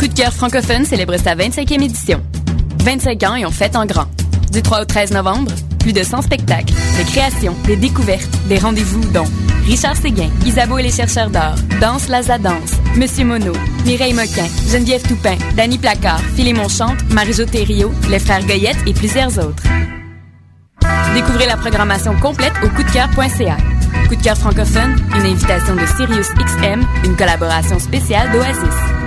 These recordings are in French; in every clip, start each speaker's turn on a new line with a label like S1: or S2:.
S1: Coup de cœur francophone célèbre sa 25e édition. 25 ans et on fête en grand. Du 3 au 13 novembre, plus de 100 spectacles, des créations, des découvertes, des rendez-vous dont Richard Séguin, Isabeau et les chercheurs d'or, Danse Laza Danse, Monsieur Mono, Mireille Moquin, Geneviève Toupin, Danny Placard, Philémon Chante, Marie-Jo les frères Goyette et plusieurs autres. Découvrez la programmation complète au coupdecoeur.ca. Coup de cœur francophone, une invitation de Sirius XM, une collaboration spéciale d'Oasis.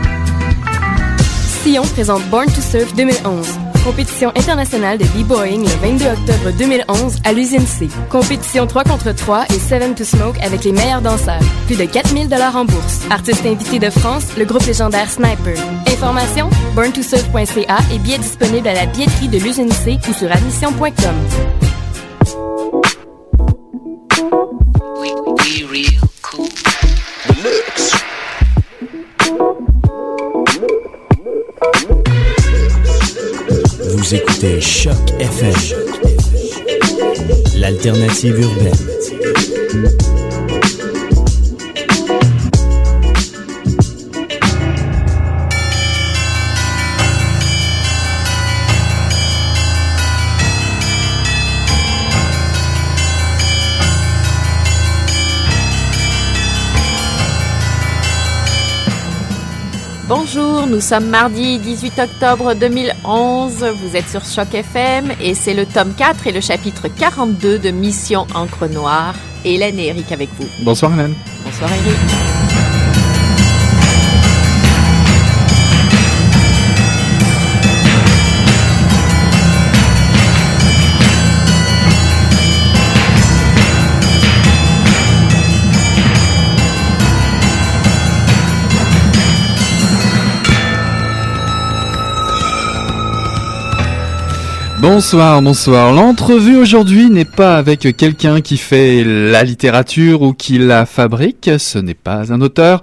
S1: Sion présente Born to Surf 2011. Compétition internationale de b-boying le 22 octobre 2011 à l'usine C. Compétition 3 contre 3 et 7 to Smoke avec les meilleurs danseurs. Plus de 4000 dollars en bourse. Artistes invités de France, le groupe légendaire Sniper. Information borntosurf.ca et billets disponibles à la billetterie de l'usine C ou sur admission.com.
S2: écoutez Choc FM, l'alternative urbaine.
S3: Bonjour, nous sommes mardi 18 octobre 2011. Vous êtes sur Choc FM et c'est le tome 4 et le chapitre 42 de Mission Encre Noire. Hélène et Eric avec vous.
S4: Bonsoir Hélène.
S3: Bonsoir Eric.
S4: Bonsoir, bonsoir. L'entrevue aujourd'hui n'est pas avec quelqu'un qui fait la littérature ou qui la fabrique. Ce n'est pas un auteur.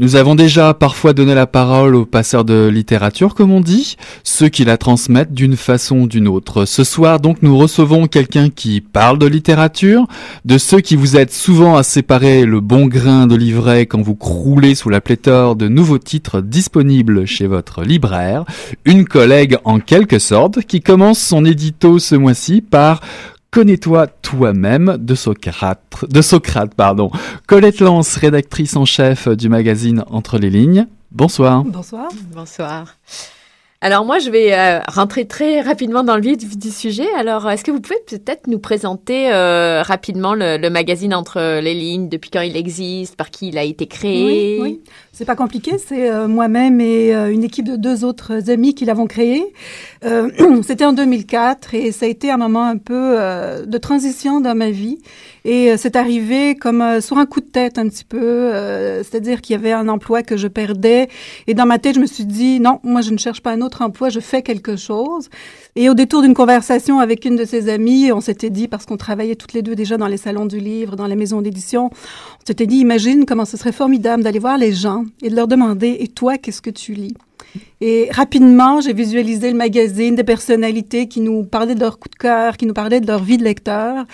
S4: Nous avons déjà parfois donné la parole aux passeurs de littérature, comme on dit, ceux qui la transmettent d'une façon ou d'une autre. Ce soir, donc, nous recevons quelqu'un qui parle de littérature, de ceux qui vous aident souvent à séparer le bon grain de livret quand vous croulez sous la pléthore de nouveaux titres disponibles chez votre libraire. Une collègue en quelque sorte qui commence son édito ce mois-ci par Connais-toi toi-même de Socrate, de Socrate, pardon. Colette Lance, rédactrice en chef du magazine Entre les lignes. Bonsoir.
S5: Bonsoir.
S3: Bonsoir. Alors moi, je vais euh, rentrer très rapidement dans le vif du sujet. Alors, est-ce que vous pouvez peut-être nous présenter euh, rapidement le, le, magazine Entre les lignes, depuis quand il existe, par qui il a été créé?
S5: Oui, oui. C'est pas compliqué. C'est euh, moi-même et euh, une équipe de deux autres amis qui l'avons créé. Euh, C'était en 2004 et ça a été un moment un peu de transition dans ma vie. Et c'est arrivé comme sur un coup de tête un petit peu, c'est-à-dire qu'il y avait un emploi que je perdais et dans ma tête je me suis dit non, moi je ne cherche pas un autre emploi, je fais quelque chose. Et au détour d'une conversation avec une de ses amies, on s'était dit, parce qu'on travaillait toutes les deux déjà dans les salons du livre, dans les maisons d'édition, on s'était dit, imagine comment ce serait formidable d'aller voir les gens et de leur demander, et toi, qu'est-ce que tu lis? Et rapidement, j'ai visualisé le magazine des personnalités qui nous parlaient de leur coup de cœur, qui nous parlaient de leur vie de lecteur.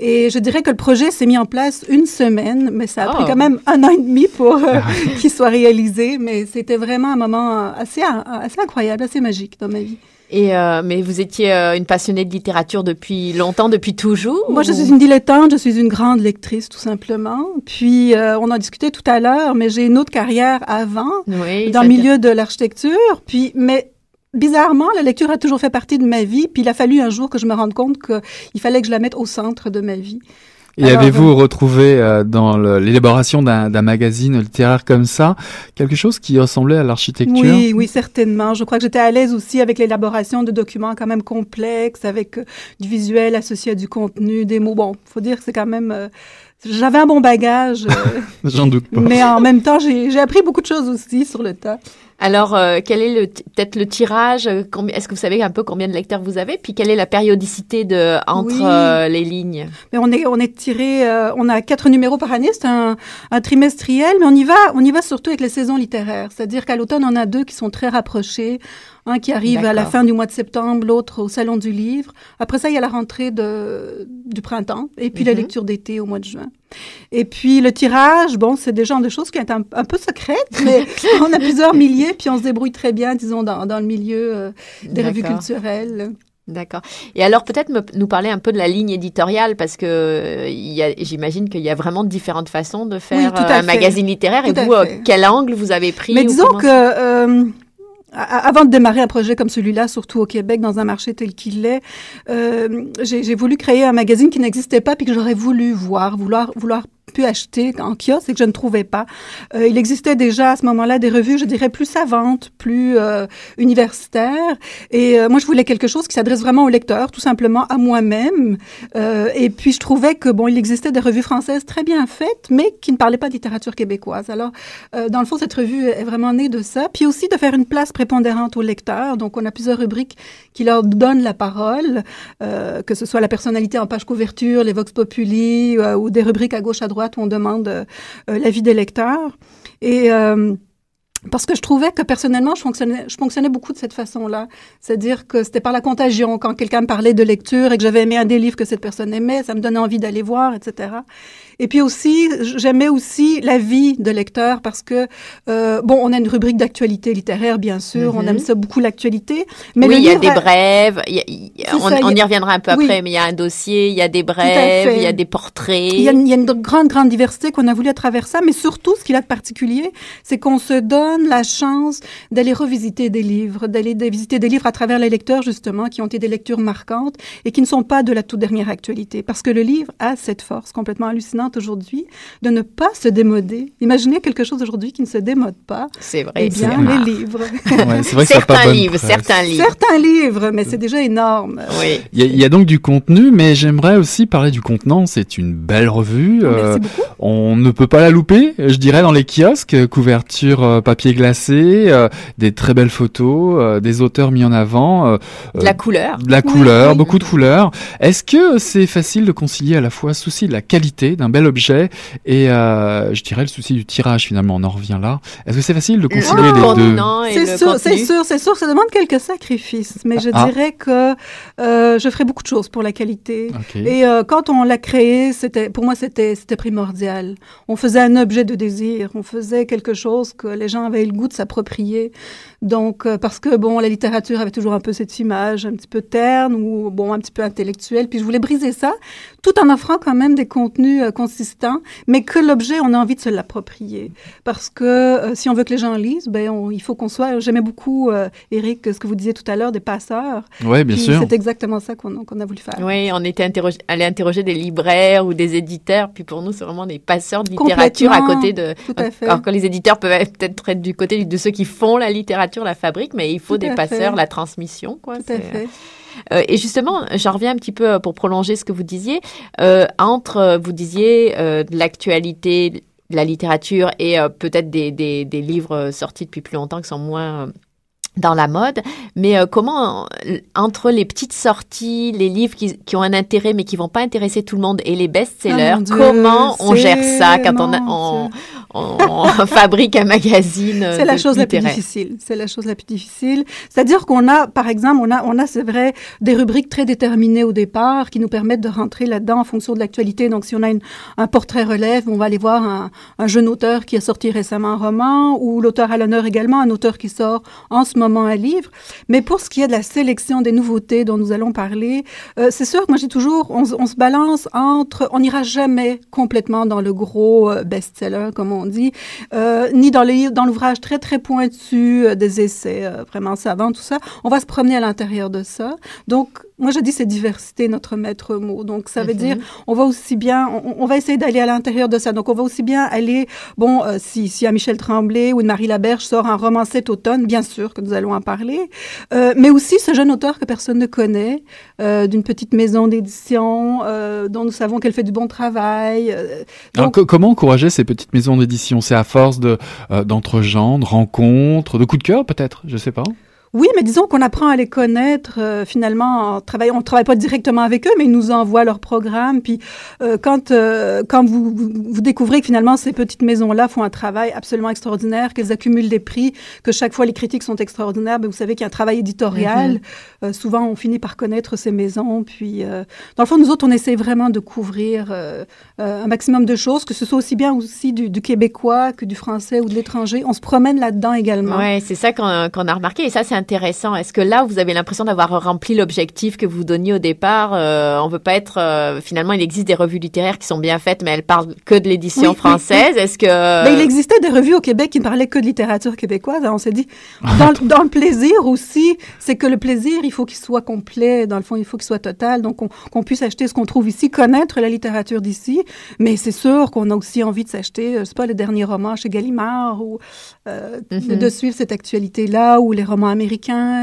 S5: Et je dirais que le projet s'est mis en place une semaine, mais ça a oh. pris quand même un an et demi pour euh, qu'il soit réalisé. Mais c'était vraiment un moment assez, assez incroyable, assez magique dans ma vie.
S3: Et euh, mais vous étiez euh, une passionnée de littérature depuis longtemps, depuis toujours
S5: Moi, je suis une dilettante, je suis une grande lectrice, tout simplement. Puis, euh, on en discutait tout à l'heure, mais j'ai une autre carrière avant,
S3: oui,
S5: dans le milieu de l'architecture. Puis, mais bizarrement, la lecture a toujours fait partie de ma vie. Puis, il a fallu un jour que je me rende compte qu'il fallait que je la mette au centre de ma vie.
S4: Et avez-vous retrouvé euh, dans l'élaboration d'un magazine littéraire comme ça quelque chose qui ressemblait à l'architecture?
S5: Oui, oui, certainement. Je crois que j'étais à l'aise aussi avec l'élaboration de documents quand même complexes, avec euh, du visuel associé à du contenu, des mots. Bon, faut dire que c'est quand même... Euh, j'avais un bon bagage.
S4: J'en doute pas.
S5: Mais en même temps, j'ai appris beaucoup de choses aussi sur le tas.
S3: Alors, euh, quel est peut-être le tirage Est-ce que vous savez un peu combien de lecteurs vous avez? Puis quelle est la périodicité de entre
S5: oui.
S3: euh, les lignes?
S5: Mais on est on est tiré, euh, on a quatre numéros par année, c'est un, un, trimestriel, mais on y va on y va surtout avec les saisons littéraires, c'est-à-dire qu'à l'automne on a deux qui sont très rapprochés. Un qui arrive à la fin du mois de septembre, l'autre au salon du livre. Après ça, il y a la rentrée de, du printemps et puis mm -hmm. la lecture d'été au mois de juin. Et puis le tirage, bon, c'est des genres de choses qui sont un, un peu secrètes, mais on a plusieurs milliers puis on se débrouille très bien, disons, dans, dans le milieu euh, des revues culturelles.
S3: D'accord. Et alors peut-être nous parler un peu de la ligne éditoriale parce que j'imagine qu'il y a vraiment différentes façons de faire un magazine littéraire. et vous, quel angle vous avez pris
S5: Mais disons que avant de démarrer un projet comme celui-là, surtout au Québec, dans un marché tel qu'il est, euh, j'ai voulu créer un magazine qui n'existait pas puis que j'aurais voulu voir, vouloir, vouloir pu acheter en kiosque et que je ne trouvais pas. Euh, il existait déjà à ce moment-là des revues, je dirais, plus savantes, plus euh, universitaires. Et euh, moi, je voulais quelque chose qui s'adresse vraiment au lecteur, tout simplement à moi-même. Et puis, je trouvais que, bon, il existait des revues françaises très bien faites, mais qui ne parlaient pas de littérature québécoise. Alors, dans le fond, cette revue est vraiment née de ça. Puis aussi de faire une place prépondérante aux lecteurs. Donc, on a plusieurs rubriques qui leur donnent la parole, que ce soit la personnalité en page couverture, les vox populi, ou des rubriques à gauche, à droite où on demande euh, euh, l'avis des lecteurs. Et euh, parce que je trouvais que personnellement, je fonctionnais, je fonctionnais beaucoup de cette façon-là. C'est-à-dire que c'était par la contagion. Quand quelqu'un me parlait de lecture et que j'avais aimé un des livres que cette personne aimait, ça me donnait envie d'aller voir, etc. Et puis aussi, j'aimais aussi la vie de lecteur parce que, euh, bon, on a une rubrique d'actualité littéraire, bien sûr, on aime mhm. ça beaucoup l'actualité.
S3: Mais oui, il y a des brèves, on, y reviendra un peu après, mais il y a un dossier, il y a des brèves, il y a des portraits.
S5: Il y a, il y a une grande, grande diversité qu'on a voulu à travers ça, mais surtout, ce qu'il a de particulier, c'est qu'on se donne la chance d'aller revisiter des livres, d'aller visiter des livres à travers les lecteurs, justement, qui ont été des lectures marquantes et qui ne sont pas de la toute dernière actualité. Parce que le livre a cette force complètement hallucinante aujourd'hui de ne pas se démoder. Imaginez quelque chose aujourd'hui qui ne se démode pas.
S3: C'est vrai.
S5: Eh bien, les livres.
S4: Ouais, c'est vrai
S3: certains livres, certains livres.
S5: Certains livres, mais c'est déjà énorme.
S3: Oui.
S4: Il y, a, donc du contenu, mais j'aimerais aussi parler du contenant. C'est une belle revue.
S5: Oh, merci euh, beaucoup.
S4: On ne peut pas la louper, je dirais, dans les kiosques. Couverture euh, papier glacé, euh, des très belles photos, des auteurs mis en avant.
S3: de la couleur.
S4: De la couleur, beaucoup de couleurs. Est-ce que c'est facile de concilier à la fois souci de la qualité d'un bel objet et euh, je dirais le souci du tirage finalement. On en revient là. Est-ce que c'est facile de concilier les deux?
S5: C'est sûr, c'est sûr, c'est sûr. Ça demande quelques sacrifices, mais je ah. dirais que euh, je ferai beaucoup de choses pour la qualité. Et euh, quand on l'a créé, c'était pour moi c'était c'était primordial. On faisait un objet de désir. On faisait quelque chose que les gens avaient le goût de s'approprier. Donc, euh, parce que, bon, la littérature avait toujours un peu cette image un petit peu terne ou, bon, un petit peu intellectuelle. Puis je voulais briser ça, tout en offrant quand même des contenus euh, consistants, mais que l'objet, on a envie de se l'approprier. Parce que euh, si on veut que les gens lisent, ben, il faut qu'on soit... J'aimais beaucoup, Eric, ce que vous disiez tout à l'heure, des passeurs.
S4: Oui, bien sûr.
S5: C'est exactement ça qu'on a voulu faire.
S3: Oui, on était interrogé, allé interroger des libraires ou des éditeurs. Puis pour nous, c'est vraiment des passeurs de littérature à côté de...
S5: Tout à fait.
S3: Alors que les éditeurs peuvent peut-être être du côté de ceux qui font la littérature la fabrique, mais il faut des passeurs, la transmission. Quoi.
S5: Tout à fait.
S3: Euh, et justement, j'en reviens un petit peu euh, pour prolonger ce que vous disiez. Euh, entre, vous disiez, l'actualité, de la littérature et peut-être des, des, des, livres sortis depuis plus longtemps qui sont moins dans la mode, mais comment entre les petites sorties, les livres qui, qui, ont un intérêt mais qui vont pas intéresser tout le monde et les best-sellers, oh comment on gère ça quand on, a, on, on, fabrique un magazine
S5: C'est la chose la plus difficile. C'est la chose la plus difficile. C'est-à-dire qu'on a, par exemple, on a, on a, c'est vrai, des rubriques très déterminées au départ qui nous permettent de rentrer là-dedans en fonction de l'actualité. Donc, si on a une, un portrait relève, on va aller voir un, un, jeune auteur qui a sorti récemment un roman ou l'auteur à l'honneur également, un auteur qui sort en ce moment un livre. Mais pour ce qui est de la sélection des nouveautés dont nous allons parler, euh, c'est sûr que moi j'ai toujours, on, se balance entre, on n'ira jamais complètement dans le gros euh, best-seller comme on dit, euh, ni dans les dans l'ouvrage très très pointu des essais vraiment savants tout ça. On va se promener à l'intérieur de ça. Donc moi je dis c'est diversité notre maître mot. Donc ça veut mhm. dire on va aussi bien, on, va essayer d'aller à l'intérieur de ça. Donc on va aussi bien aller, bon, euh, si, si à Michel Tremblay ou de Marie Laberge sort un roman cet automne, bien sûr que nous allons en parler, euh, mais aussi ce jeune auteur que personne ne connaît, euh, d'une petite maison d'édition dont nous savons qu'elle fait du bon travail.
S4: Donc, Alors, comment encourager ces petites maisons d'édition? C'est à force de d'entre-gens, de rencontres, de coups de cœur peut-être, je sais pas.
S5: Oui, mais disons qu'on apprend à les connaître euh, finalement en travaillant. On ne travaille pas directement avec eux, mais ils nous envoient leur programme. Puis euh, quand, euh, quand vous, vous, vous découvrez que finalement ces petites maisons-là font un travail absolument extraordinaire, qu'elles accumulent des prix, que chaque fois les critiques sont extraordinaires, ben, vous savez qu'il y a un travail éditorial.
S3: Mhm.
S5: souvent, on finit par connaître ces maisons. Puis, dans le fond, nous autres, on essaie vraiment de couvrir un maximum de choses, que ce soit aussi bien aussi du, du québécois que du français ou de l'étranger. On se promène là-dedans également.
S3: Ouais, c'est ça qu'on qu'on a remarqué et ça c'est intéressant. Est-ce que là vous avez l'impression d'avoir rempli l'objectif que vous donniez au départ euh, On veut pas être euh, finalement il existe des revues littéraires qui sont bien faites mais elles parlent que de l'édition
S5: Oui, oui,
S3: française. Est-ce que
S5: il existait des revues au Québec qui ne parlaient que de littérature québécoise. On s'est dit, dans, le- dans le plaisir aussi, c'est que le plaisir, il faut qu'il soit complet. Dans le fond, il faut qu'il soit total. Donc, on- qu'on puisse acheter ce qu'on trouve ici, connaître la littérature d'ici. Mais c'est sûr qu'on a aussi envie de s'acheter, euh, sais pas, le dernier roman chez Gallimard ou euh,
S3: Mhm.
S5: de suivre cette actualité-là ou les romans américains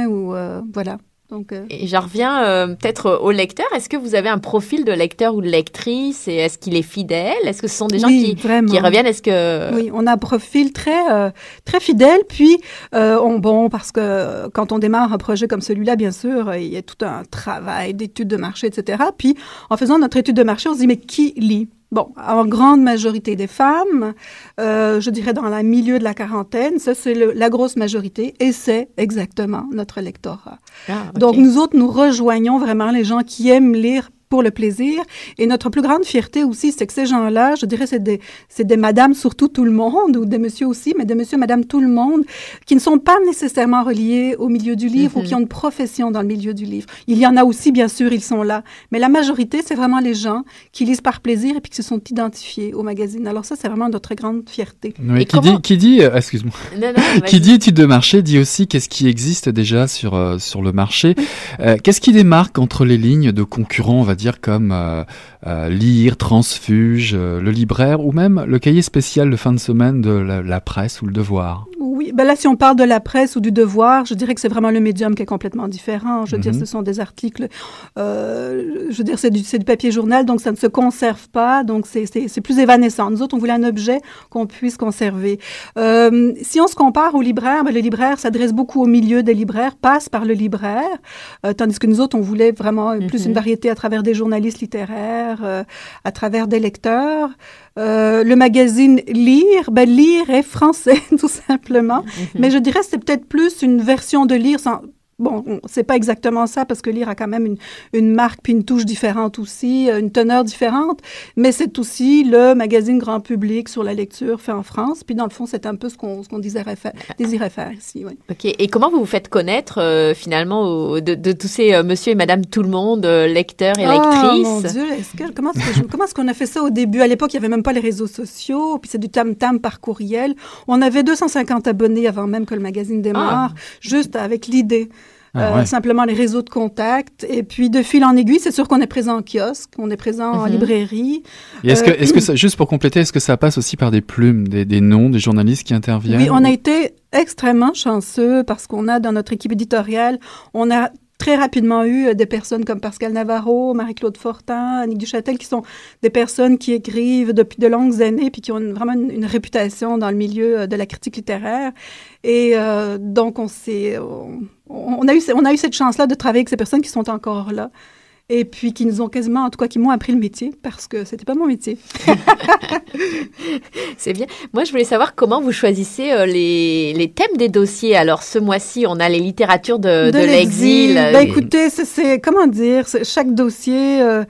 S5: ou euh, voilà. Donc, euh,
S3: Et j'en reviens euh, peut-être au lecteur. Est-ce que vous avez un profil de lecteur ou de lectrice et est-ce qu'il est fidèle? Est-ce que ce sont des gens
S5: oui,
S3: qui, qui reviennent? Est-ce que
S5: Oui, on a un profil très euh, très fidèle. Puis, on, bon, parce que quand on démarre un projet comme celui-là, bien sûr, il y a tout un travail d'étude de marché, etc. Puis, en faisant notre étude de marché, on se dit mais qui lit? Bon, en grande majorité des femmes, euh, je dirais dans le milieu de la quarantaine, ça c'est la grosse majorité, et c'est exactement notre lectorat.
S3: Ah, ok.
S5: Donc, nous autres, nous rejoignons vraiment les gens qui aiment lire pour le plaisir. Et notre plus grande fierté aussi, c'est que ces gens-là, je dirais, c'est des, c'est des madames, surtout tout le monde, ou des messieurs aussi, mais des messieurs, madame, tout le monde, qui ne sont pas nécessairement reliés au milieu du livre
S3: Mhm.
S5: ou qui ont une profession dans le milieu du livre. Il y en a aussi, bien sûr, ils sont là. Mais la majorité, c'est vraiment les gens qui lisent par plaisir et puis qui se sont identifiés au magazine. Alors ça, c'est vraiment notre grande fierté.
S4: Oui,
S3: Et
S4: qui,
S3: comment-
S4: dit, qui dit, euh, excuse-moi,
S3: Non, non, vas-y.
S4: qui dit étude de marché dit aussi qu'est-ce qui existe déjà sur euh, sur le marché. Euh, qu'est-ce qui démarque entre les lignes de concurrents, on va dire comme euh, euh, Lire, Transfuge, euh, le libraire ou même le cahier spécial de fin de semaine de la, la presse ou le Devoir.
S5: Oui, ben là, si on parle de la presse ou du devoir, je dirais que c'est vraiment le médium qui est complètement différent. Je veux dire,
S4: Mhm.
S5: ce sont des articles, euh, je veux dire, c'est du, c'est du papier journal, donc ça ne se conserve pas, donc c'est- plus évanescent. Nous autres, on voulait un objet qu'on puisse conserver. Euh, si on se compare au libraire, ben, le libraire s'adresse beaucoup au milieu des libraires, passe par le libraire, euh, tandis que nous autres, on voulait vraiment plus
S3: Mhm.
S5: une variété à travers des journalistes littéraires, euh, à travers des lecteurs. Euh, le magazine Lire, ben Lire est français, tout simplement. Mais je dirais que c'est peut-être plus une version de Lire sans... Bon, on- c'est pas exactement ça parce que Lire a quand même une, une marque puis une touche différente aussi, euh, une teneur différente, mais c'est aussi le magazine grand public sur la lecture fait en France. Puis dans le fond, c'est un peu ce qu'on qu'on désirait faire, désirait faire ici. Oui.
S3: Ok. Et comment vous vous faites connaître euh, finalement au- de, de tous ces euh, monsieur et madame tout le monde, euh, lecteurs et
S5: Oh
S3: lectrices
S5: mon Dieu, que, comment est-ce qu'on a fait ça au début? À l'époque, il n'y avait même pas les réseaux sociaux, puis c'est du tam-tam par courriel. On avait 250 abonnés avant même que le magazine démarre, juste avec l'idée.
S4: Ah
S5: Euh,
S4: ouais.
S5: Simplement les réseaux de contact. Et puis, de fil en aiguille, c'est sûr qu'on est présent en kiosque, on est présent en
S3: Mhm.
S5: librairie.
S4: Et est-ce
S5: Euh,
S4: que, est-ce que ça, juste pour compléter, est-ce que ça passe aussi par des plumes, des, des noms, des journalistes qui interviennent
S5: Oui, on a été extrêmement chanceux parce qu'on a dans notre équipe éditoriale, on a très rapidement eu euh, des personnes comme Pascal Navarro, Marie-Claude Fortin, Annick Duchâtel, qui sont des personnes qui écrivent depuis de longues années puis qui ont une- vraiment une, réputation dans le milieu euh, de la critique littéraire. Et euh, donc. On, on a eu, on a eu cette chance-là de travailler avec ces personnes qui sont encore là. Et puis qui nous ont quasiment, en tout cas, qui m'ont appris le métier parce que c'était pas mon métier.
S3: C'est bien. Moi, je voulais savoir comment vous choisissez euh, les, les thèmes des dossiers. Alors, ce mois-ci, on a les littératures de, de l'exil.
S5: Ben, écoutez, c'est- comment dire, chaque dossier, euh,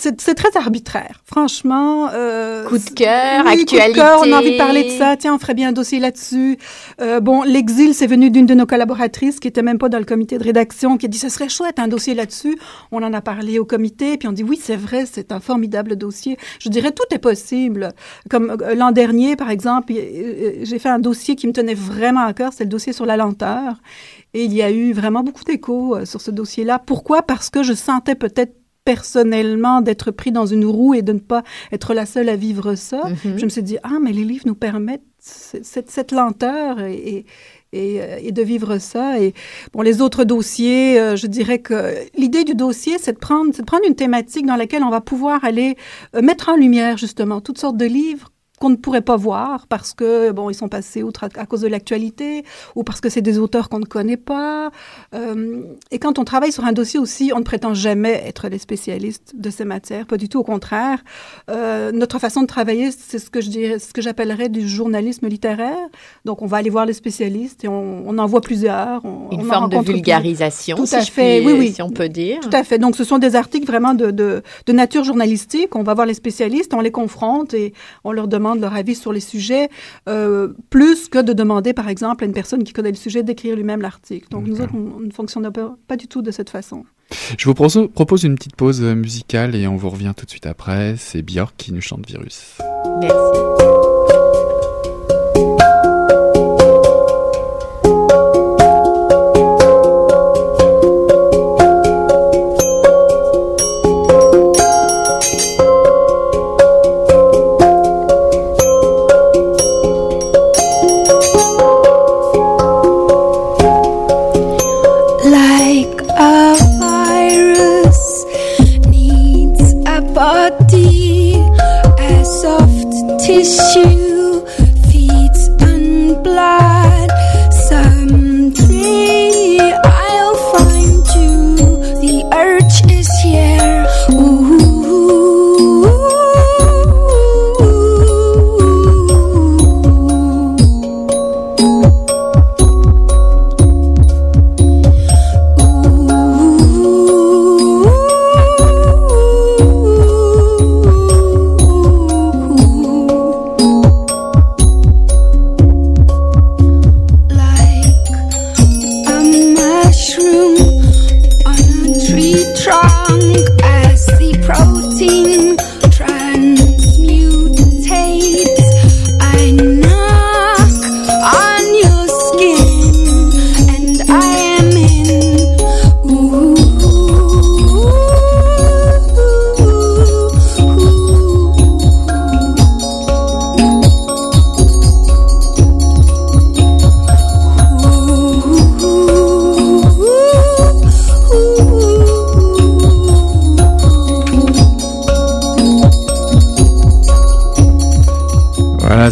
S5: c'est très arbitraire. Franchement, euh,
S3: Coup de cœur,
S5: oui, coup de
S3: actualité.
S5: cœur, on a envie de parler de ça. Tiens, on ferait bien un dossier là-dessus. Euh, bon, l'exil, c'est venu d'une de nos collaboratrices qui était même pas dans le comité de rédaction, qui a dit ce serait chouette un dossier là-dessus. On en a parlé au comité, puis on dit oui, c'est vrai, c'est un formidable dossier. Je dirais tout est possible. Comme euh, l'an dernier, par exemple, y- euh, j'ai fait un dossier qui me tenait vraiment à cœur, c'est le dossier sur la lenteur. Et il y a eu vraiment beaucoup d'échos euh, sur ce dossier-là. Pourquoi? Parce que je sentais peut-être personnellement d'être pris dans une roue et de ne pas être la seule à vivre ça.
S3: Mhm.
S5: Je me suis dit, ah, mais les livres nous permettent cette, cette lenteur et, et, et, euh, et de vivre ça. Et bon, les autres dossiers, euh, je dirais que l'idée du dossier, c'est de prendre, de prendre une thématique dans laquelle on va pouvoir aller euh, mettre en lumière justement toutes sortes de livres qu'on ne pourrait pas voir parce que bon ils sont passés outre à, cause de l'actualité ou parce que c'est des auteurs qu'on ne connaît pas. Euh, et quand on travaille sur un dossier aussi, on ne prétend jamais être les spécialistes de ces matières, pas du tout au contraire. Euh, notre façon de travailler, c'est ce que je dirais, ce que j'appellerais du journalisme littéraire. Donc on va aller voir les spécialistes et on, on en voit plusieurs. On,
S6: Une
S5: on
S6: forme de vulgarisation,
S5: Tout
S6: si,
S5: à fait,
S6: puis-
S5: oui, oui.
S6: si on peut dire.
S5: Tout à fait. Donc, ce sont des articles vraiment de, de, de nature journalistique. On va voir les spécialistes, on les confronte et on leur demande leur avis sur les sujets, euh, plus que de demander, par exemple, à une personne qui connaît le sujet d'écrire lui-même l'article. Donc, nous autres, on, on ne fonctionne pas, pas du tout de cette façon.
S4: Je vous propose, une petite pause musicale et on vous revient tout de suite après. C'est Björk qui nous chante Virus.
S6: Merci.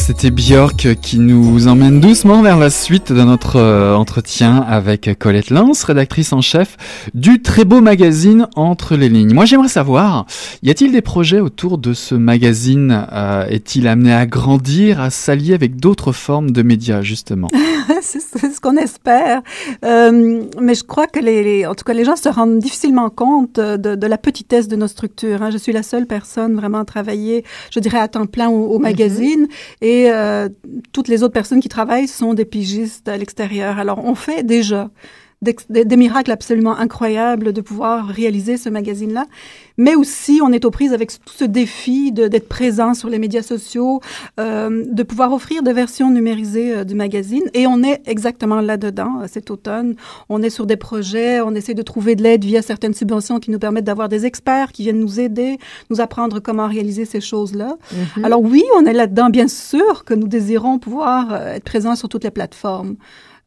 S4: C'était Björk qui nous emmène doucement vers la suite de notre euh, entretien avec Colette Lance, rédactrice en chef du très beau magazine Entre les lignes. Moi, j'aimerais savoir, y a-t-il des projets autour de ce magazine euh, Est-il amené à grandir, à s'allier avec d'autres formes de médias, justement?
S5: C'est ce qu'on espère. Euh, mais je crois que les, les- en tout cas, les gens se rendent difficilement compte de, de la petitesse de nos structures. hein. Je suis la seule personne vraiment à travailler, je dirais, à temps plein au, au magazine. Et euh, toutes les autres personnes qui travaillent sont des pigistes à l'extérieur. Alors, on fait déjà des, des miracles absolument incroyables de pouvoir réaliser ce magazine-là. Mais aussi, on est aux prises avec tout ce défi de- d'être présent sur les médias sociaux, euh, de pouvoir offrir des versions numérisées euh, du magazine. Et on est exactement là-dedans euh, cet automne. On est sur des projets, on essaie de trouver de l'aide via certaines subventions qui nous permettent d'avoir des experts qui viennent nous aider, nous apprendre comment réaliser ces choses-là.
S6: Mhm.
S5: Alors oui, on est là-dedans, bien sûr que nous désirons pouvoir euh, être présents sur toutes les plateformes.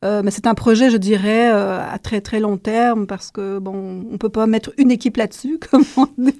S5: Euh, mais c'est un projet, je dirais, euh, à très très long terme parce que bon, on peut pas mettre une équipe là-dessus, comme on dit.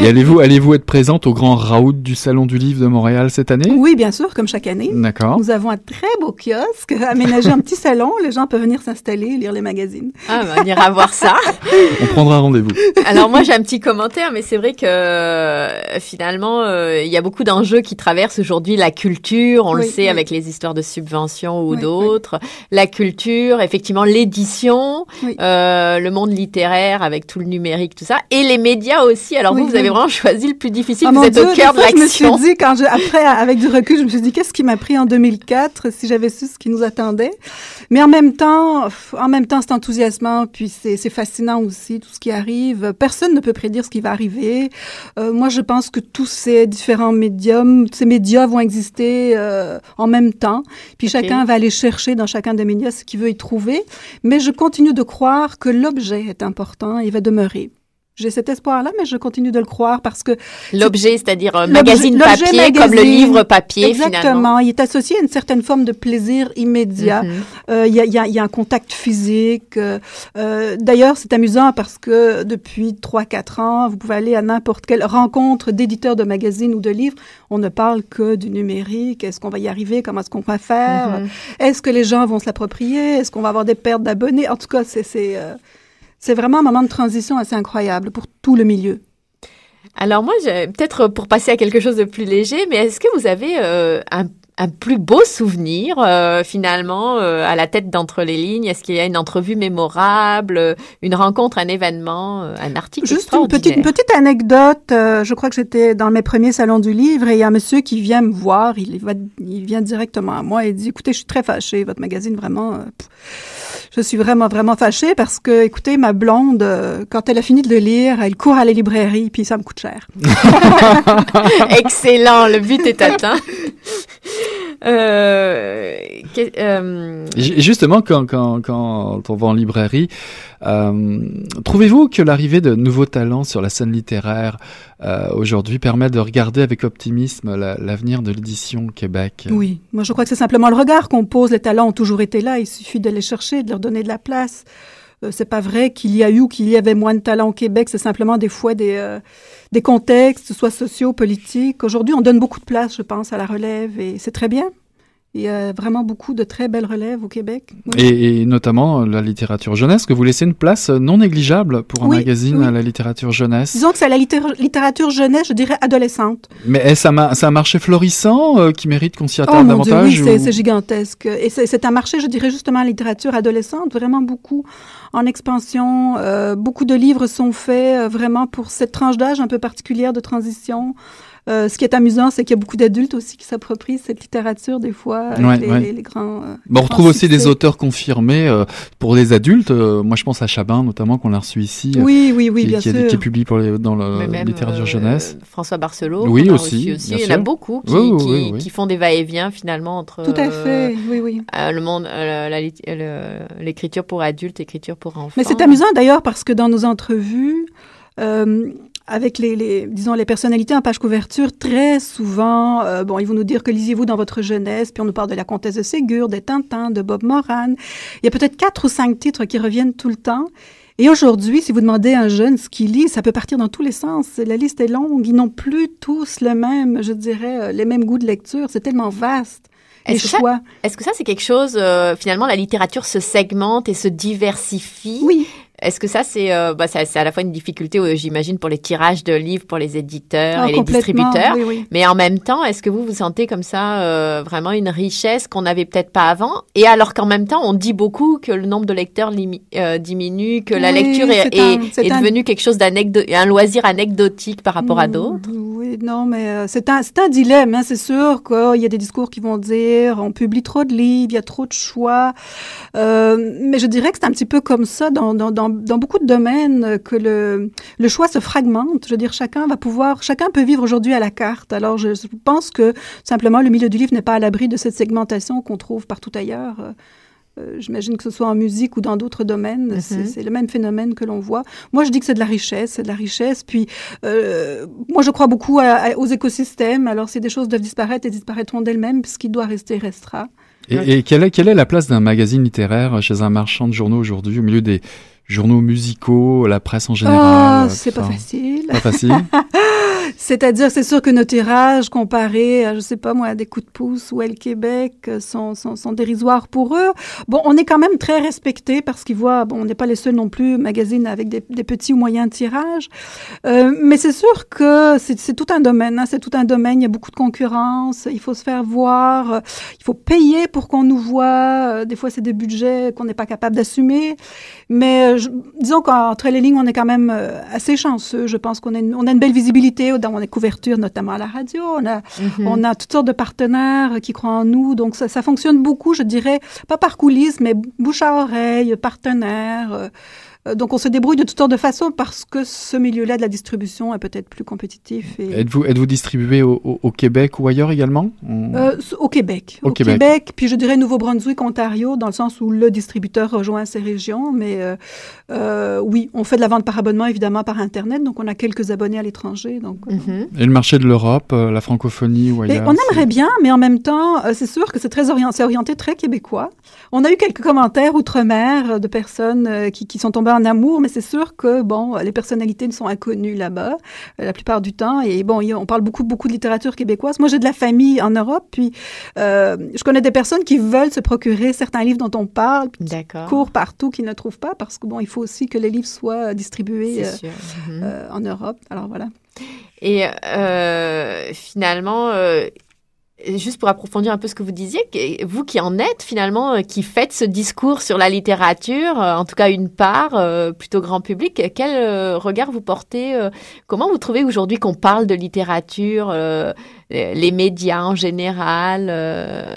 S4: Et allez-vous allez-vous être présente au grand raout du Salon du Livre de Montréal cette année?
S5: Oui, bien sûr, comme chaque année.
S4: D'accord.
S5: Nous avons un très beau kiosque, aménagé un petit salon. Les gens peuvent venir s'installer, lire les magazines.
S6: Ah, bah, on ira voir ça.
S4: On prendra rendez-vous.
S6: Alors moi j'ai un petit commentaire, mais c'est vrai que euh, finalement euh, il y a beaucoup d'enjeux qui traversent aujourd'hui la culture, on le sait
S5: oui.
S6: avec les histoires de subventions ou
S5: Oui,
S6: d'autres, la culture, effectivement l'édition,
S5: Oui.
S6: euh, le monde littéraire avec tout le numérique, tout ça, et les médias aussi. Alors
S5: Oui,
S6: vous, vous avez vraiment choisi le plus difficile,
S5: Ah,
S6: vous êtes
S5: Dieu,
S6: au cœur de
S5: fois, Je me suis
S6: l'action.
S5: dit, quand je, après, avec du recul, je me suis dit, qu'est-ce qui m'a pris en 2004 si j'avais su ce qui nous attendait? Mais en même temps, en même temps, c'est enthousiasmant, puis c'est fascinant aussi, tout ce qui arrive. Personne ne peut prédire ce qui va arriver. Euh, moi, je pense que tous ces différents médiums, ces médias vont exister euh, en même temps. Puis chacun va aller chercher dans chacun des médias ce veut y trouver. Mais je continue de croire que l'objet est important et va demeurer. J'ai cet espoir-là, mais je continue de le croire parce que
S3: L'objet, c'est-à-dire un
S5: L'objet-
S3: magazine papier, comme le livre papier,
S5: exactement,
S3: finalement.
S5: il est associé à une certaine forme de plaisir immédiat.
S3: Mhm.
S5: Euh, Il y, a, il y a- il y a un contact physique. euh, euh, D'ailleurs, c'est amusant parce que depuis 3-4 ans, vous pouvez aller à n'importe quelle rencontre d'éditeurs de magazines ou de livres. On ne parle que du numérique. Est-ce qu'on va y arriver? Comment est-ce qu'on va faire?
S3: Mhm.
S5: Est-ce que les gens vont se l'approprier? Est-ce qu'on va avoir des pertes d'abonnés? En tout cas, c'est c'est, vraiment un moment de transition assez incroyable pour tout le milieu.
S3: Alors moi, peut-être pour passer à quelque chose de plus léger, mais est-ce que vous avez euh, un, un plus beau souvenir euh, finalement euh, à la tête d'entre les lignes? Est-ce qu'il y a une entrevue mémorable, euh, une rencontre, un événement, euh, un article
S5: Juste une petite, une petite anecdote. euh, je crois que j'étais dans mes premiers salons du livre et il y a un monsieur qui vient me voir. Il, va, il vient directement à moi et dit, écoutez, je suis très fâchée. Votre magazine, vraiment, euh, pff, je suis vraiment, vraiment fâchée parce que, écoutez, ma blonde, quand elle a fini de le lire, elle court à la librairie puis ça me coûte cher.
S3: Excellent, le but est atteint. Euh, que- euh,
S4: Justement, quand, quand, quand on va en librairie, euh, trouvez-vous que l'arrivée de nouveaux talents sur la scène littéraire euh, aujourd'hui permet de regarder avec optimisme la- l'avenir de l'édition au Québec?
S5: Oui, moi je crois que c'est simplement le regard qu'on pose. Les talents ont toujours été là. Il suffit de les chercher, de leur donner de la place. Euh, c'est pas vrai qu'il y a eu ou qu'il y avait moins de talents au Québec. C'est simplement des fois des, euh, des contextes, soit sociaux, politiques. Aujourd'hui, on donne beaucoup de place, je pense, à la relève et c'est très bien. Il y a vraiment beaucoup de très belles relèves au Québec. Oui.
S4: et, et notamment euh, la littérature jeunesse, que vous laissez une place euh, non négligeable pour un
S5: Oui,
S4: magazine
S5: oui.
S4: à la littérature jeunesse.
S5: Disons que c'est la littér- littérature jeunesse, je dirais adolescente.
S4: Mais est-ce un, marché florissant euh, qui mérite qu'on s'y
S5: Oh
S4: attarde
S5: mon Dieu,
S4: davantage
S5: oui, c'est
S4: ou-
S5: c'est gigantesque. Et c'est un marché, je dirais justement, la littérature adolescente, vraiment beaucoup en expansion. Euh, beaucoup de livres sont faits euh, vraiment pour cette tranche d'âge un peu particulière de transition. Euh, ce qui est amusant, c'est qu'il y a beaucoup d'adultes aussi qui s'approprient cette littérature des fois, avec
S4: Ouais,
S5: les,
S4: ouais.
S5: les- les grands. euh,
S4: Bon, on
S5: grands
S4: retrouve aussi des auteurs confirmés euh, pour les adultes. Euh, moi, je pense à Chabin, notamment, qu'on a reçu ici. euh,
S5: Oui, oui, oui,
S4: qui,
S5: bien
S4: qui, a-
S5: sûr.
S4: qui publie pour les, dans la
S3: même,
S4: littérature
S3: euh,
S4: jeunesse.
S3: François Barcelot,
S4: Oui,
S3: a
S4: aussi,
S3: reçu aussi.
S4: bien
S3: Il y en a
S4: sûr.
S3: beaucoup qui,
S4: Oui, oui,
S3: qui,
S4: oui, oui.
S3: qui font des va-et-vient finalement entre
S5: Tout à
S3: euh,
S5: fait, oui, oui.
S3: euh, le monde, euh, euh, l'écriture pour adultes, l'écriture pour enfants.
S5: Mais c'est amusant d'ailleurs parce que dans nos entrevues, euh, avec les, les, disons, les personnalités en page couverture, très souvent, euh, bon, ils vont nous dire que lisiez-vous dans votre jeunesse, puis on nous parle de la comtesse de Ségur, des Tintins, de Bob Moran. Il y a peut-être quatre ou cinq titres qui reviennent tout le temps. Et aujourd'hui, si vous demandez à un jeune ce qu'il lit, ça peut partir dans tous les sens. La liste est longue. Ils n'ont plus tous le même, je dirais, euh, les mêmes goûts de lecture. C'est tellement vaste.
S3: Est-ce que. Est-ce que ça, c'est quelque chose, euh, finalement, la littérature se segmente et se diversifie?
S5: Oui.
S3: Est-ce que ça, c'est euh, bah, à la fois une difficulté, euh, j'imagine, pour les tirages de livres, pour les éditeurs
S5: Ah,
S3: et les distributeurs
S5: Oui, oui.
S3: Mais en même temps, est-ce que vous vous sentez comme ça euh, vraiment une richesse qu'on n'avait peut-être pas avant? Et alors qu'en même temps, on dit beaucoup que le nombre de lecteurs euh, diminue, que la lecture est,
S5: un-
S3: est-
S5: c'est
S3: est
S5: un-
S3: devenue quelque chose d'anecdotique, un loisir anecdotique par rapport à
S5: Mm,
S3: d'autres
S5: Oui, non, mais euh, c'est un, c'est un dilemme. Hein, c'est sûr qu'il y a des discours qui vont dire on publie trop de livres, il y a trop de choix. Euh, mais je dirais que c'est un petit peu comme ça dans, dans, dans, dans beaucoup de domaines euh, que le, le choix se fragmente. Je veux dire, chacun va pouvoir, chacun peut vivre aujourd'hui à la carte. Alors, je, pense que simplement le milieu du livre n'est pas à l'abri de cette segmentation qu'on trouve partout ailleurs. Euh, euh, J'imagine que ce soit en musique ou dans d'autres domaines, c'est-
S3: Mhm.
S5: c'est le même phénomène que l'on voit. Moi, je dis que c'est de la richesse, c'est de la richesse. Puis, euh, moi, je crois beaucoup à- à- aux écosystèmes. Alors, si des choses doivent disparaître, elles disparaîtront d'elles-mêmes. Puis, ce qui doit rester restera.
S4: Et, et quelle, est, quelle est la place d'un magazine littéraire chez un marchand de journaux aujourd'hui, au milieu des journaux musicaux, la presse en général
S5: Ah,
S4: euh,
S5: c'est pas facile.
S4: Pas facile.
S5: C'est-à-dire, c'est sûr que nos tirages comparés à, je sais pas moi, à des coups de pouce ou Elle Québec euh, sont, sont, sont dérisoires pour eux. Bon, on est quand même très respectés parce qu'ils voient, bon, on n'est pas les seuls non plus magazines avec des, petits ou moyens tirages. Euh, mais c'est sûr que c'est tout un domaine, hein, c'est tout un domaine. Il y a beaucoup de concurrence, il faut se faire voir, il faut payer pour qu'on nous voit. Euh, Des fois, c'est des budgets qu'on n'est pas capable d'assumer. Mais euh, je- disons qu'entre les lignes, on est quand même euh, assez chanceux. Je pense qu'on a, a une belle visibilité dans les couvertures, notamment à la radio. On a,
S3: Mhm.
S5: on a toutes sortes de partenaires qui croient en nous. Donc, ça, ça fonctionne beaucoup, je dirais, pas par coulisses, mais bouche à oreille, partenaires. euh, Euh, donc on se débrouille de toutes sortes de façons parce que ce milieu-là de la distribution est peut-être plus compétitif. Et,
S4: Êtes-vous êtes-vous distribué au, au- au Québec ou ailleurs également On-
S5: Euh, au Québec.
S4: Au
S5: Au,
S4: Québec.
S5: Québec. puis je dirais Nouveau-Brunswick, Ontario, dans le sens où le distributeur rejoint ces régions. Mais euh, euh, oui, on fait de la vente par abonnement, évidemment, par Internet. Donc on a quelques abonnés à l'étranger. Donc, euh,
S3: Mhm.
S4: Et le marché de l'Europe, euh, la francophonie ou
S5: mais
S4: ailleurs
S5: on aimerait bien, mais en même temps, euh, c'est sûr que c'est très orienté, c'est orienté très québécois. On a eu quelques commentaires outre-mer euh, de personnes euh, qui, qui sont tombées en amour, mais c'est sûr que bon, les personnalités ne sont inconnues là-bas euh, la plupart du temps. Et bon, on parle beaucoup beaucoup de littérature québécoise. Moi, j'ai de la famille en Europe, puis euh, je connais des personnes qui veulent se procurer certains livres dont on parle, puis qui
S3: D'accord.
S5: courent partout, qui ne trouvent pas, parce que bon, il faut aussi que les livres soient distribués euh.
S3: Mhm.
S5: en Europe. Alors voilà.
S3: Et finalement, juste pour approfondir un peu ce que vous disiez, que- vous qui en êtes finalement, euh, qui faites ce discours sur la littérature, euh, en tout cas une part euh, plutôt grand public, quel euh, regard vous portez euh, Comment vous trouvez aujourd'hui qu'on parle de littérature, euh, les médias en général euh,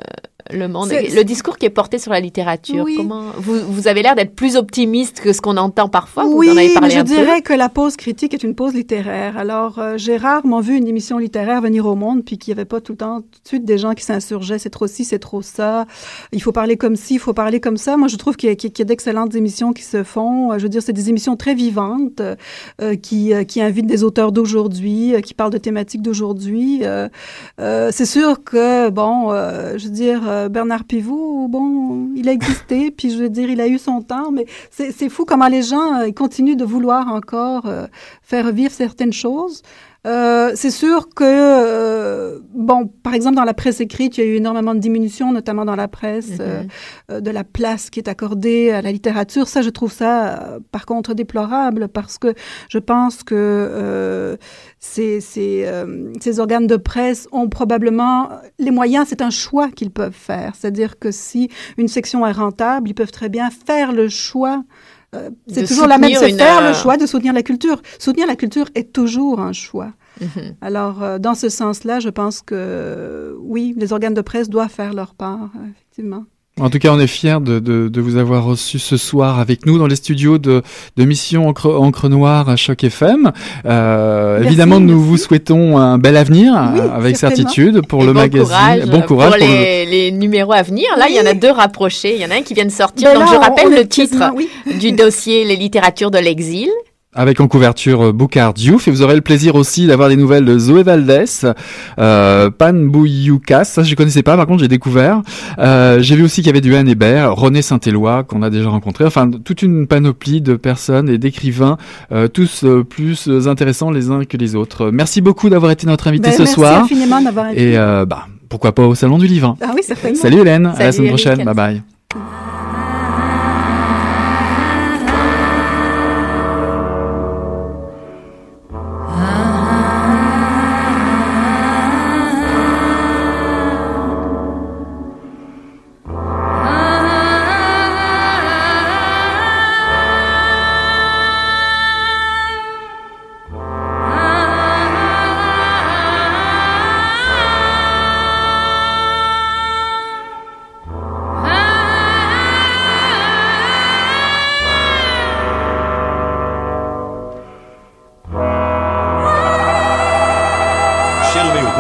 S3: le monde, le discours qui est porté sur la littérature,
S5: Oui.
S3: comment vous, vous avez l'air d'être plus optimiste que ce qu'on entend parfois. Vous
S5: oui,
S3: en avez parlé
S5: mais je
S3: un peu.
S5: dirais que la pause critique est une pause littéraire. Alors, euh, j'ai rarement vu une émission littéraire venir au monde, puis qu'il n'y avait pas tout le temps, tout de suite, des gens qui s'insurgeaient. C'est trop ci, c'est trop ça. Il faut parler comme ci, il faut parler comme ça. Moi, je trouve qu'il y a, d'excellentes émissions qui se font. Euh, Je veux dire, c'est des émissions très vivantes, euh, qui, euh, qui invitent des auteurs d'aujourd'hui, qui parlent de thématiques d'aujourd'hui. Euh, c'est sûr que, bon, je veux dire, euh, Bernard Pivot, bon, il a existé, puis je veux dire, il a eu son temps, mais c'est fou comment les gens euh, continuent de vouloir encore euh, faire vivre certaines choses. Euh, c'est sûr que, euh, bon, par exemple, dans la presse écrite, il y a eu énormément de diminution, notamment dans la presse, euh,
S3: Mhm.
S5: euh, de la place qui est accordée à la littérature. Ça, je trouve ça, euh, par contre, déplorable parce que je pense que euh, ces, ces, euh, ces organes de presse ont probablement les moyens, c'est un choix qu'ils peuvent faire. C'est-à-dire que si une section est rentable, ils peuvent très bien faire le choix. Euh, c'est toujours la même, c'est faire
S3: euh,
S5: le choix de soutenir la culture. Soutenir la culture est toujours un choix.
S3: Mhm.
S5: Alors, euh, dans ce sens-là, je pense que euh, oui, les organes de presse doivent faire leur part, euh, effectivement.
S4: En tout cas, on est fiers de, de, de vous avoir reçu ce soir avec nous dans les studios de, de Mission Encre, Encre Noire à Choc FM. Euh,
S5: Merci,
S4: évidemment, nous
S5: merci.
S4: vous souhaitons un bel avenir,
S5: Oui,
S4: euh, avec certitude, pour
S3: Et
S4: le
S3: bon
S4: magazine.
S3: Courage
S4: bon courage
S3: pour,
S4: pour le-
S3: les, numéros à venir. Là, il y en a deux rapprochés. Il y en a un qui vient de sortir.
S5: Ben
S3: Donc, je rappelle le titre
S5: oui.
S3: du dossier Les littératures de l'exil.
S4: Avec en couverture euh, Boucard Diouf. Et vous aurez le plaisir aussi d'avoir des nouvelles de Zoé Valdés, euh, Pan Bouyoukas, ça je connaissais pas, par contre j'ai découvert. Euh, j'ai vu aussi qu'il y avait du Anne Hébert, René Saint-Éloi qu'on a déjà rencontré, enfin toute une panoplie de personnes et d'écrivains, euh, tous euh, plus intéressants les uns que les autres. Merci beaucoup d'avoir été notre invité
S5: Ben,
S4: ce
S5: merci
S4: soir.
S5: infiniment d'avoir été.
S4: Et euh, bah, pourquoi pas au Salon du Livre.
S5: Ah oui, certainement.
S4: Salut Hélène, à la semaine
S3: Eric.
S4: prochaine, bye bye.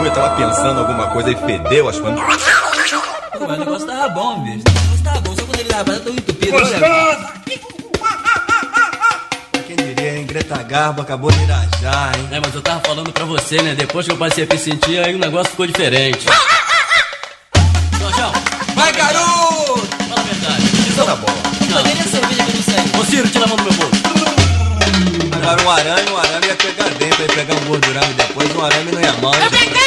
S7: Eu tava pensando alguma coisa e fedeu as coisas.
S8: Pô, mas o negócio tava bom, bicho. O negócio tava bom, só quando ele tava tão entupido. Olha,
S7: Quem diria, hein? Greta Garbo acabou de irajar, hein?
S8: é, mas eu tava falando pra você, né? Depois que eu passei a me sentir, aí o negócio ficou diferente. Jorjão,
S7: Vai, garoto!
S8: fala a verdade.
S7: Isso na bola.
S8: Não. Cadê a cerveja que eu não sei? Ô, Ciro, tira a mão do meu bolso.
S7: Agora um arame, um arame ia pegar dentro, ia pegar um gordurame depois, um arame não ia mal. hein?
S8: Agora